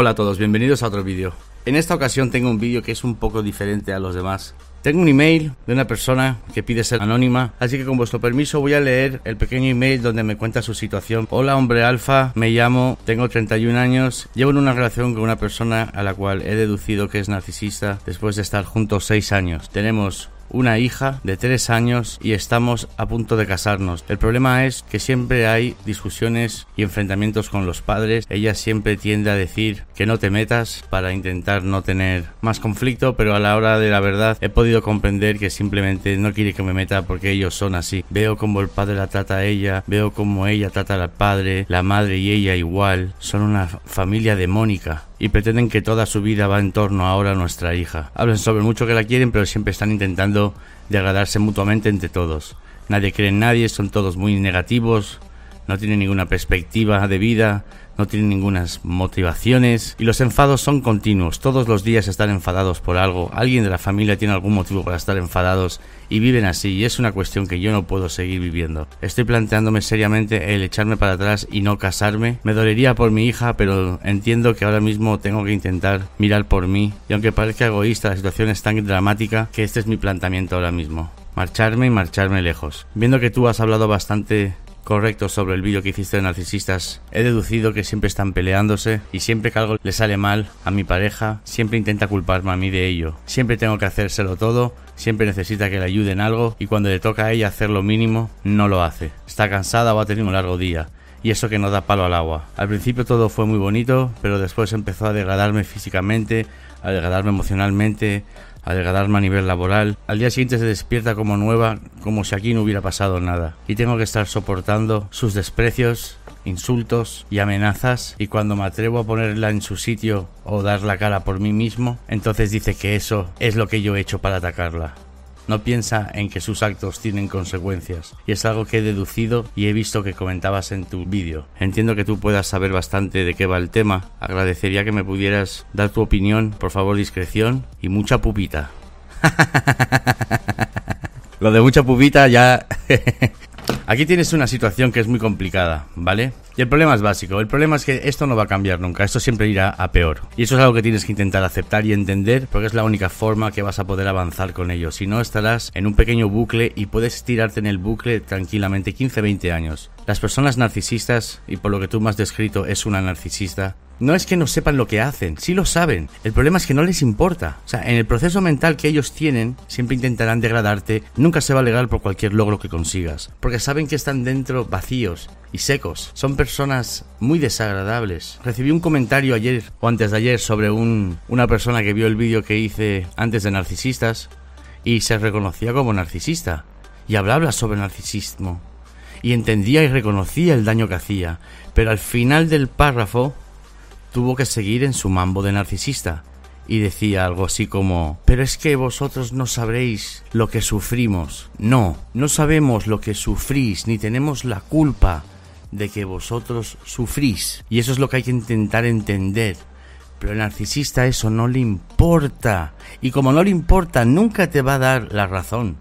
Hola a todos, bienvenidos a otro vídeo. En esta ocasión tengo un vídeo que es un poco diferente a los demás. Tengo un email de una persona que pide ser anónima, así que con vuestro permiso voy a leer el pequeño email donde me cuenta su situación. Hola hombre alfa, me llamo, tengo 31 años, llevo en una relación con una persona a la cual he deducido que es narcisista después de estar juntos 6 años. Tenemos una hija de tres años y estamos a punto de casarnos. El problema es que siempre hay discusiones y enfrentamientos con los padres. Ella siempre tiende a decir que no te metas para intentar no tener más conflicto, pero a la hora de la verdad he podido comprender que simplemente no quiere que me meta porque ellos son así. Veo como el padre la trata a ella, veo como ella trata al padre, la madre y ella igual. Son una familia demónica y pretenden que toda su vida va en torno ahora a nuestra hija. Hablan sobre mucho que la quieren, pero siempre están intentando degradarse mutuamente entre todos. Nadie cree en nadie, son todos muy negativos, no tienen ninguna perspectiva de vida, no tienen ninguna motivaciones y los enfados son continuos. Todos los días están enfadados por algo. Alguien de la familia tiene algún motivo para estar enfadados y viven así y es una cuestión que yo no puedo seguir viviendo. Estoy planteándome seriamente el echarme para atrás y no casarme. Me dolería por mi hija, pero entiendo que ahora mismo tengo que intentar mirar por mí y aunque parezca egoísta, la situación es tan dramática que este es mi planteamiento ahora mismo. Marcharme y marcharme lejos. Viendo que tú has hablado bastante correcto sobre el vídeo que hiciste de narcisistas. He deducido que siempre están peleándose y siempre que algo le sale mal a mi pareja, siempre intenta culparme a mí de ello. Siempre tengo que hacérselo todo, siempre necesita que le ayude en algo y cuando le toca a ella hacer lo mínimo, no lo hace. Está cansada o ha tenido un largo día y eso que no da palo al agua. Al principio todo fue muy bonito, pero después empezó a degradarme físicamente, a degradarme emocionalmente, a degradarme a nivel laboral. Al día siguiente se despierta como nueva, como si aquí no hubiera pasado nada. Y tengo que estar soportando sus desprecios, insultos y amenazas y cuando me atrevo a ponerla en su sitio o dar la cara por mí mismo, entonces dice que eso es lo que yo he hecho para atacarla no piensa en que sus actos tienen consecuencias. Y es algo que he deducido y he visto que comentabas en tu vídeo. Entiendo que tú puedas saber bastante de qué va el tema. Agradecería que me pudieras dar tu opinión, por favor discreción y mucha pupita. Lo de mucha pupita ya Aquí tienes una situación que es muy complicada, ¿vale? Y el problema es básico. El problema es que esto no va a cambiar nunca. Esto siempre irá a peor. Y eso es algo que tienes que intentar aceptar y entender porque es la única forma que vas a poder avanzar con ello. Si no, estarás en un pequeño bucle y puedes tirarte en el bucle tranquilamente 15-20 años. Las personas narcisistas, y por lo que tú me has descrito es una narcisista, no es que no sepan lo que hacen, sí lo saben. El problema es que no les importa. O sea, en el proceso mental que ellos tienen, siempre intentarán degradarte. Nunca se va a alegrar por cualquier logro que consigas. Porque saben que están dentro vacíos y secos. Son personas muy desagradables. Recibí un comentario ayer o antes de ayer sobre un, una persona que vio el vídeo que hice antes de narcisistas y se reconocía como narcisista. Y hablaba sobre narcisismo. Y entendía y reconocía el daño que hacía. Pero al final del párrafo tuvo que seguir en su mambo de narcisista y decía algo así como, pero es que vosotros no sabréis lo que sufrimos. No, no sabemos lo que sufrís, ni tenemos la culpa de que vosotros sufrís. Y eso es lo que hay que intentar entender. Pero al narcisista eso no le importa. Y como no le importa, nunca te va a dar la razón.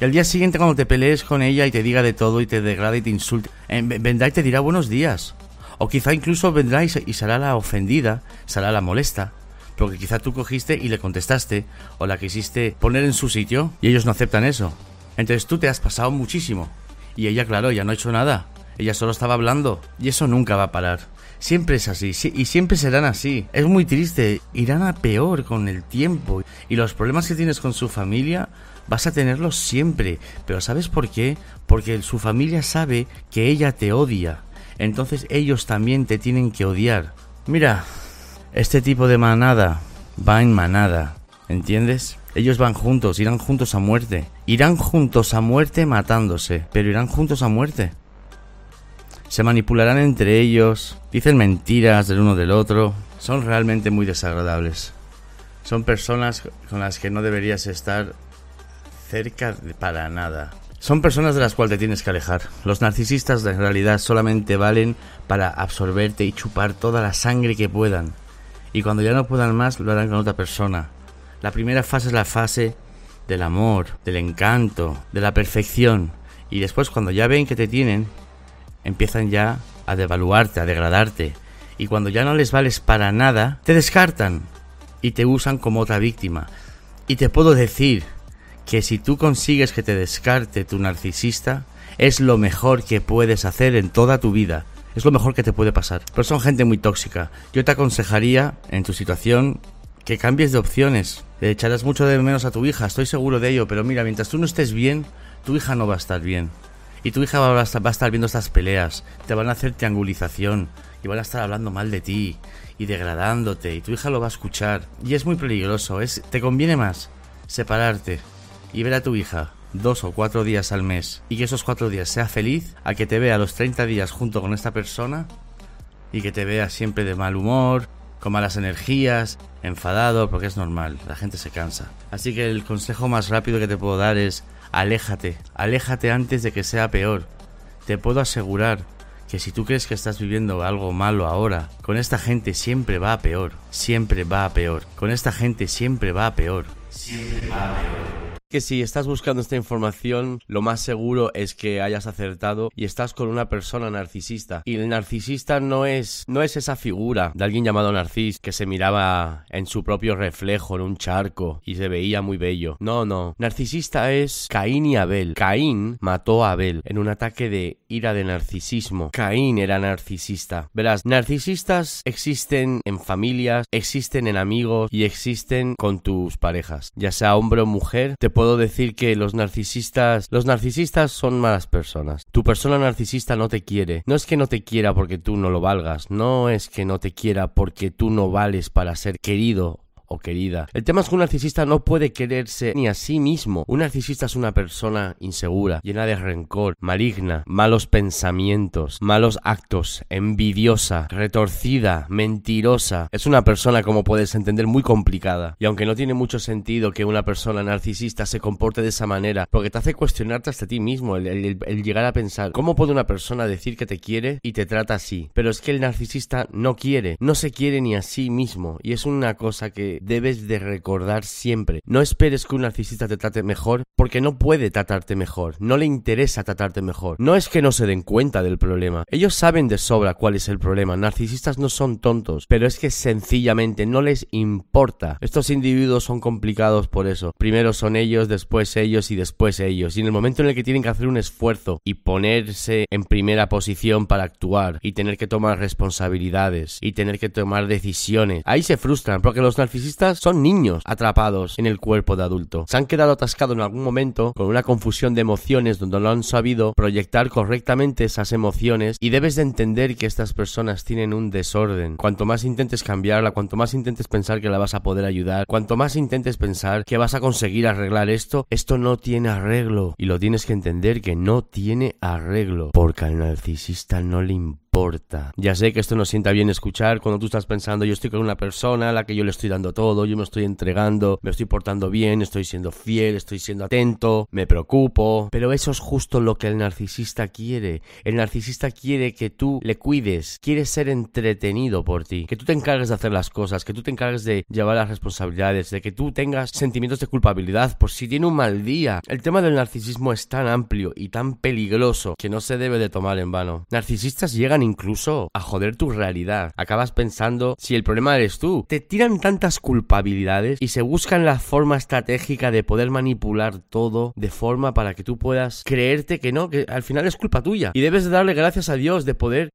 El día siguiente cuando te pelees con ella y te diga de todo y te degrade y te insulte, eh, vendrá y te dirá buenos días. O quizá incluso vendrá y, será la ofendida, será la molesta, porque quizá tú cogiste y le contestaste o la quisiste poner en su sitio y ellos no aceptan eso. Entonces tú te has pasado muchísimo. Y ella, claro, ya no ha hecho nada. Ella solo estaba hablando. Y eso nunca va a parar. Siempre es así. y siempre serán así. Es muy triste. Irán a peor con el tiempo. Y los problemas que tienes con su familia vas a tenerlos siempre. Pero ¿sabes por qué? Porque su familia sabe que ella te odia entonces ellos también te tienen que odiar. Mira, este tipo de manada va en manada, ¿entiendes? Ellos van juntos, irán juntos a muerte. Irán juntos a muerte matándose, pero irán juntos a muerte. Se manipularán entre ellos, dicen mentiras del uno del otro. Son realmente muy desagradables. Son personas con las que no deberías estar cerca para nada. Son personas de las cuales te tienes que alejar. Los narcisistas en realidad solamente valen para absorberte y chupar toda la sangre que puedan. Y cuando ya no puedan más, lo harán con otra persona. La primera fase es la fase del amor, del encanto, de la perfección. Y después cuando ya ven que te tienen, empiezan ya a devaluarte, a degradarte. Y cuando ya no les vales para nada, te descartan y te usan como otra víctima. Y te puedo decir que si tú consigues que te descarte tu narcisista, es lo mejor que puedes hacer en toda tu vida. Es lo mejor que te puede pasar. Pero son gente muy tóxica. Yo te aconsejaría, en tu situación, que cambies de opciones. Le echarás mucho de menos a tu hija, estoy seguro de ello, pero mira, mientras tú no estés bien, tu hija no va a estar bien. Y tu hija va a estar, viendo estas peleas, te van a hacer triangulización y van a estar hablando mal de ti y degradándote y tu hija lo va a escuchar. Y es muy peligroso, es, te conviene más separarte y ver a tu hija dos o cuatro días al mes y que esos cuatro días sea feliz a que te vea los 30 días junto con esta persona y que te vea siempre de mal humor, con malas energías, enfadado, porque es normal, la gente se cansa. Así que el consejo más rápido que te puedo dar es aléjate, aléjate antes de que sea peor. Te puedo asegurar que si tú crees que estás viviendo algo malo ahora, con esta gente siempre va a peor, siempre va a peor, con esta gente siempre va a peor, siempre va a peor que si estás buscando esta información, lo más seguro es que hayas acertado y estás con una persona narcisista. Y el narcisista no es, no es esa figura de alguien llamado Narcis que se miraba en su propio reflejo en un charco y se veía muy bello. No, no. Narcisista es Caín y Abel. Caín mató a Abel en un ataque de ira de narcisismo. Caín era narcisista. Verás, narcisistas existen en familias, existen en amigos y existen con tus parejas. Ya sea hombre o mujer, te puedo decir que los narcisistas, los narcisistas son malas personas. Tu persona narcisista no te quiere. No es que no te quiera porque tú no lo valgas, no es que no te quiera porque tú no vales para ser querido o querida. El tema es que un narcisista no puede quererse ni a sí mismo. Un narcisista es una persona insegura, llena de rencor, maligna, malos pensamientos, malos actos, envidiosa, retorcida, mentirosa. Es una persona, como puedes entender, muy complicada. Y aunque no tiene mucho sentido que una persona narcisista se comporte de esa manera, porque te hace cuestionarte hasta ti mismo, el, llegar a pensar, ¿cómo puede una persona decir que te quiere y te trata así? Pero es que el narcisista no quiere, no se quiere ni a sí mismo. Y es una cosa que debes de recordar siempre. No esperes que un narcisista te trate mejor porque no puede tratarte mejor, no le interesa tratarte mejor. No es que no se den cuenta del problema, ellos saben de sobra cuál es el problema. Narcisistas no son tontos, pero es que sencillamente no les importa. Estos individuos son complicados por eso. Primero son ellos, después ellos y después ellos. Y en el momento en el que tienen que hacer un esfuerzo y ponerse en primera posición para actuar y tener que tomar responsabilidades y tener que tomar decisiones, ahí se frustran porque los narcisistas son niños atrapados en el cuerpo de adulto. Se han quedado atascados en algún momento con una confusión de emociones donde no han sabido proyectar correctamente esas emociones y debes de entender que estas personas tienen un desorden. Cuanto más intentes cambiarla, cuanto más intentes pensar que la vas a poder ayudar, cuanto más intentes pensar que vas a conseguir arreglar esto, esto no tiene arreglo y lo tienes que entender que no tiene arreglo porque al narcisista no le ya sé que esto no sienta bien escuchar cuando tú estás pensando yo estoy con una persona a la que yo le estoy dando todo, yo me estoy entregando, me estoy portando bien, estoy siendo fiel, estoy siendo atento, me preocupo. Pero eso es justo lo que el narcisista quiere. El narcisista quiere que tú le cuides, quiere ser entretenido por ti, que tú te encargues de hacer las cosas, que tú te encargues de llevar las responsabilidades, de que tú tengas sentimientos de culpabilidad por si tiene un mal día. El tema del narcisismo es tan amplio y tan peligroso que no se debe de tomar en vano. Narcisistas llegan incluso a joder tu realidad. Acabas pensando si el problema eres tú. Te tiran tantas culpabilidades y se buscan la forma estratégica de poder manipular todo de forma para que tú puedas creerte que no, que al final es culpa tuya. Y debes de darle gracias a Dios de poder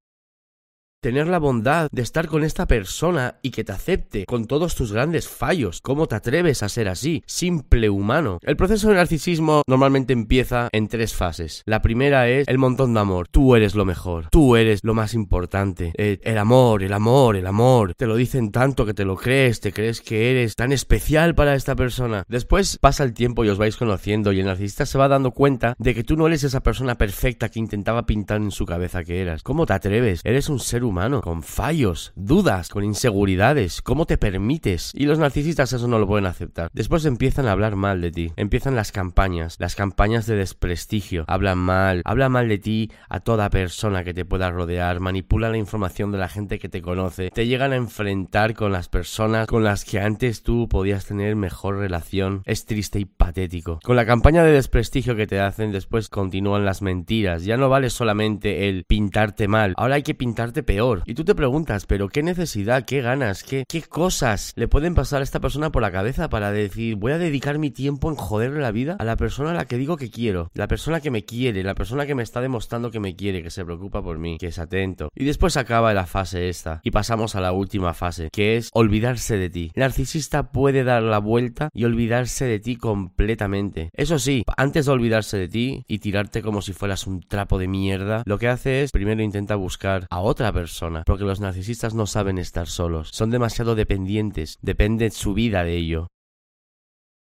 tener la bondad de estar con esta persona y que te acepte con todos tus grandes fallos. ¿Cómo te atreves a ser así? Simple humano. El proceso de narcisismo normalmente empieza en tres fases. La primera es el montón de amor. Tú eres lo mejor. Tú eres lo más importante. Eh, el amor, el amor, el amor. Te lo dicen tanto que te lo crees, te crees que eres tan especial para esta persona. Después pasa el tiempo y os vais conociendo y el narcisista se va dando cuenta de que tú no eres esa persona perfecta que intentaba pintar en su cabeza que eras. ¿Cómo te atreves? Eres un ser humano con fallos, dudas, con inseguridades. ¿Cómo te permites? Y los narcisistas eso no lo pueden aceptar. Después empiezan a hablar mal de ti. Empiezan las campañas, las campañas de desprestigio. Hablan mal, hablan mal de ti a toda persona que te pueda rodear, manipulan la información de la gente que te conoce, te llegan a enfrentar con las personas con las que antes tú podías tener mejor relación. Es triste y patético. Con la campaña de desprestigio que te hacen, después continúan las mentiras. Ya no vale solamente el pintarte mal, ahora hay que pintarte peor Y tú te preguntas, pero ¿qué necesidad, qué ganas, qué, qué cosas le pueden pasar a esta persona por la cabeza para decir, voy a dedicar mi tiempo en joderle la vida a la persona a la que digo que quiero, la persona que me quiere, la persona que me está demostrando que me quiere, que se preocupa por mí, que es atento. Y después acaba la fase esta y pasamos a la última fase, que es olvidarse de ti. El narcisista puede dar la vuelta y olvidarse de ti completamente. Eso sí, antes de olvidarse de ti y tirarte como si fueras un trapo de mierda, lo que hace es primero intenta buscar a otra persona, porque los narcisistas no saben estar solos, son demasiado dependientes, depende su vida de ello.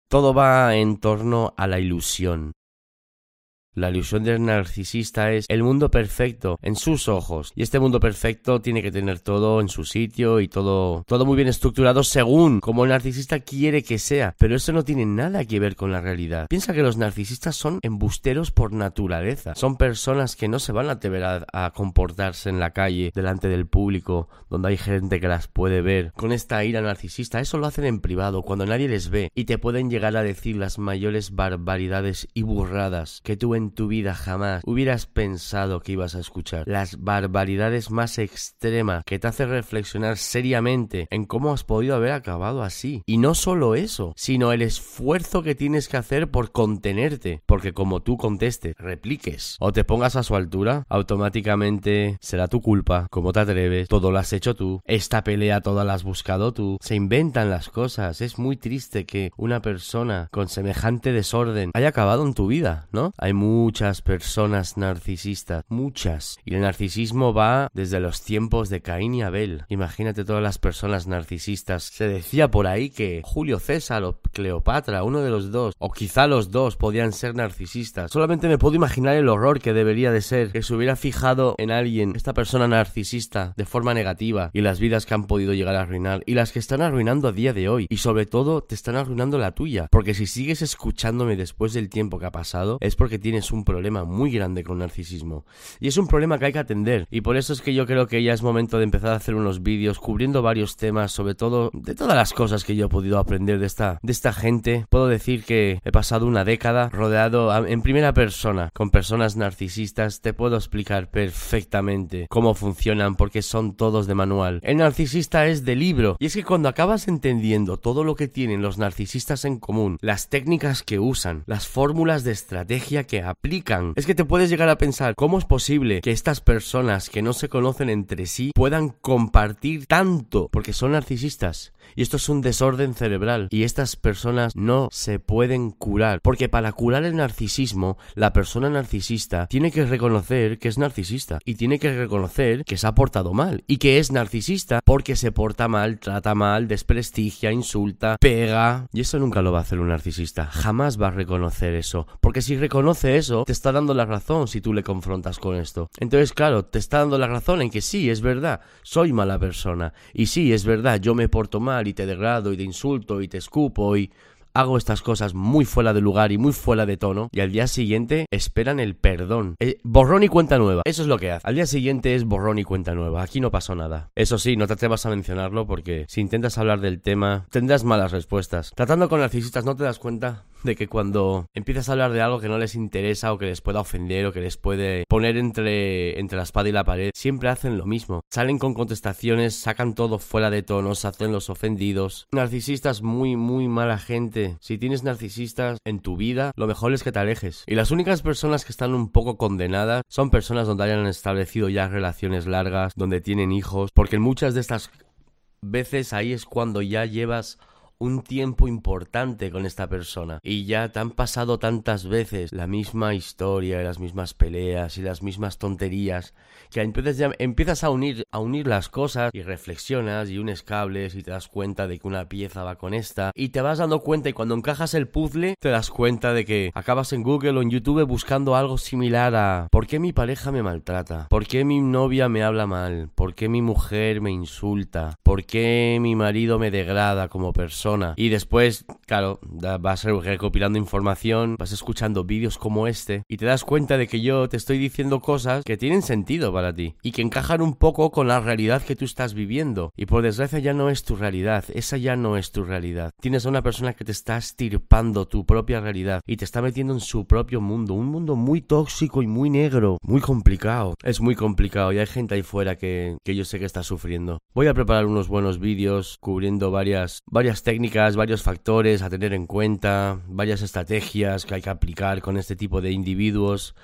Todo va en torno a la ilusión. La ilusión del narcisista es el mundo perfecto en sus ojos. Y este mundo perfecto tiene que tener todo en su sitio y todo, todo muy bien estructurado según como el narcisista quiere que sea. Pero eso no tiene nada que ver con la realidad. Piensa que los narcisistas son embusteros por naturaleza. Son personas que no se van a atrever a, a comportarse en la calle, delante del público, donde hay gente que las puede ver. Con esta ira narcisista, eso lo hacen en privado, cuando nadie les ve. Y te pueden llegar a decir las mayores barbaridades y burradas que tú en tu vida jamás hubieras pensado que ibas a escuchar. Las barbaridades más extremas que te hacen reflexionar seriamente en cómo has podido haber acabado así. Y no solo eso, sino el esfuerzo que tienes que hacer por contenerte. Porque como tú contestes, repliques o te pongas a su altura, automáticamente será tu culpa. Como te atreves, todo lo has hecho tú. Esta pelea toda la has buscado tú. Se inventan las cosas. Es muy triste que una persona con semejante desorden haya acabado en tu vida, ¿no? Hay muchas personas narcisistas, muchas. Y el narcisismo va desde los tiempos de Caín y Abel. Imagínate todas las personas narcisistas. Se decía por ahí que Julio César o Cleopatra, uno de los dos, o quizá los dos, podían ser narcisistas. Solamente me puedo imaginar el horror que debería de ser que se hubiera fijado en alguien, esta persona narcisista, de forma negativa, y las vidas que han podido llegar a arruinar, y las que están arruinando a día de hoy. Y sobre todo, te están arruinando la tuya. Porque si sigues escuchándome después del tiempo que ha pasado, es porque tienes un problema muy grande con narcisismo. Y es un problema que hay que atender. Y por eso es que yo creo que ya es momento de empezar a hacer unos vídeos cubriendo varios temas, sobre todo de todas las cosas que yo he podido aprender de esta, de esta gente. Puedo decir que he pasado una década rodeado en primera persona con personas narcisistas. Te puedo explicar perfectamente cómo funcionan porque son todos de manual. El narcisista es de libro. Y es que cuando acabas entendiendo todo lo que tienen los narcisistas en común, las técnicas que usan, las fórmulas de estrategia que aplican. Es que te puedes llegar a pensar cómo es posible que estas personas que no se conocen entre sí puedan compartir tanto porque son narcisistas. Y esto es un desorden cerebral. Y estas personas no se pueden curar. Porque para curar el narcisismo, la persona narcisista tiene que reconocer que es narcisista. Y tiene que reconocer que se ha portado mal. Y que es narcisista porque se porta mal, trata mal, desprestigia, insulta, pega. Y eso nunca lo va a hacer un narcisista. Jamás va a reconocer eso. Porque si reconoce eso, te está dando la razón si tú le confrontas con esto. Entonces, claro, te está dando la razón en que sí, es verdad, soy mala persona. Y sí, es verdad, yo me porto mal y te degrado y te insulto y te escupo y hago estas cosas muy fuera de lugar y muy fuera de tono y al día siguiente esperan el perdón. Eh, borrón y cuenta nueva. Eso es lo que hace. Al día siguiente es borrón y cuenta nueva. Aquí no pasó nada. Eso sí, no te atrevas a mencionarlo porque si intentas hablar del tema tendrás malas respuestas. Tratando con narcisistas no te das cuenta de que cuando empiezas a hablar de algo que no les interesa o que les pueda ofender o que les puede poner entre, entre la espada y la pared, siempre hacen lo mismo. Salen con contestaciones, sacan todo fuera de tono, se hacen los ofendidos. Narcisistas muy, muy mala gente. Si tienes narcisistas en tu vida, lo mejor es que te alejes. Y las únicas personas que están un poco condenadas son personas donde hayan establecido ya relaciones largas, donde tienen hijos, porque en muchas de estas veces ahí es cuando ya llevas un tiempo importante con esta persona y ya te han pasado tantas veces la misma historia y las mismas peleas y las mismas tonterías que empiezas, ya, empiezas a unir a unir las cosas y reflexionas y unes cables y te das cuenta de que una pieza va con esta y te vas dando cuenta y cuando encajas el puzzle te das cuenta de que acabas en Google o en YouTube buscando algo similar a ¿por qué mi pareja me maltrata? ¿Por qué mi novia me habla mal? ¿Por qué mi mujer me insulta? ¿Por qué mi marido me degrada como persona? Y después, claro, vas recopilando información, vas escuchando vídeos como este y te das cuenta de que yo te estoy diciendo cosas que tienen sentido para ti y que encajan un poco con la realidad que tú estás viviendo. Y por desgracia ya no es tu realidad, esa ya no es tu realidad. Tienes a una persona que te está estirpando tu propia realidad y te está metiendo en su propio mundo, un mundo muy tóxico y muy negro, muy complicado. Es muy complicado y hay gente ahí fuera que, que yo sé que está sufriendo. Voy a preparar unos buenos vídeos cubriendo varias, varias técnicas, varios factores a tener en cuenta, varias estrategias que hay que aplicar con este tipo de individuos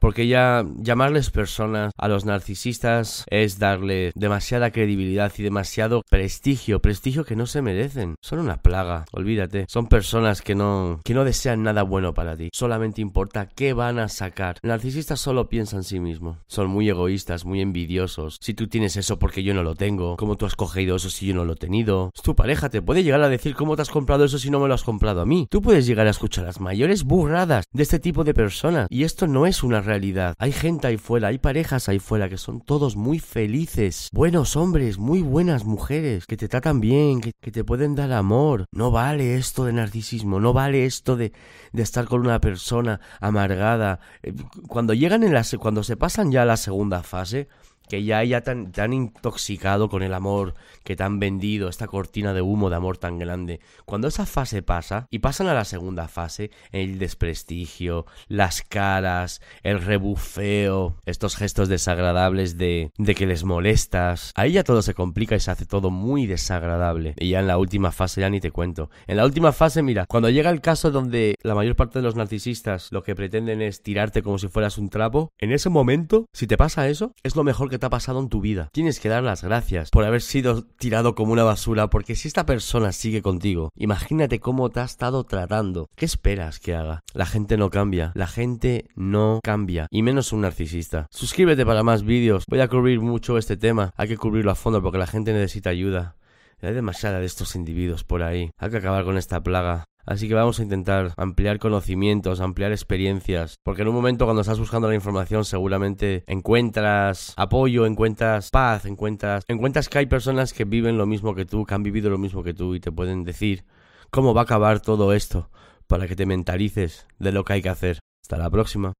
porque ya llamarles personas a los narcisistas es darle demasiada credibilidad y demasiado prestigio, prestigio que no se merecen. Son una plaga, olvídate. Son personas que no que no desean nada bueno para ti. Solamente importa qué van a sacar. El narcisista solo piensa en sí mismo. Son muy egoístas, muy envidiosos. Si tú tienes eso porque yo no lo tengo, cómo tú has cogido eso si yo no lo he tenido. Tu pareja te puede llegar a decir cómo te has comprado eso si no me lo has comprado a mí. Tú puedes llegar a escuchar las mayores burradas de este tipo de personas y esto no es una realidad. Hay gente ahí fuera, hay parejas ahí fuera que son todos muy felices, buenos hombres, muy buenas mujeres, que te tratan bien, que, te pueden dar amor. No vale esto de narcisismo, no vale esto de, de estar con una persona amargada. Eh, cuando llegan en la, cuando se pasan ya a la segunda fase, que ya haya tan, tan intoxicado con el amor que te han vendido, esta cortina de humo de amor tan grande. Cuando esa fase pasa y pasan a la segunda fase, el desprestigio, las caras, el rebufeo, estos gestos desagradables de, de que les molestas, ahí ya todo se complica y se hace todo muy desagradable. Y ya en la última fase ya ni te cuento. En la última fase, mira, cuando llega el caso donde la mayor parte de los narcisistas lo que pretenden es tirarte como si fueras un trapo, en ese momento, si te pasa eso, es lo mejor te ha pasado en tu vida. Tienes que dar las gracias por haber sido tirado como una basura, porque si esta persona sigue contigo, imagínate cómo te ha estado tratando. ¿Qué esperas que haga? La gente no cambia, la gente no cambia, y menos un narcisista. Suscríbete para más vídeos, voy a cubrir mucho este tema, hay que cubrirlo a fondo porque la gente necesita ayuda. Hay demasiada de estos individuos por ahí. Hay que acabar con esta plaga. Así que vamos a intentar ampliar conocimientos, ampliar experiencias, porque en un momento cuando estás buscando la información seguramente encuentras apoyo, encuentras paz, encuentras, encuentras que hay personas que viven lo mismo que tú, que han vivido lo mismo que tú y te pueden decir cómo va a acabar todo esto para que te mentalices de lo que hay que hacer. Hasta la próxima.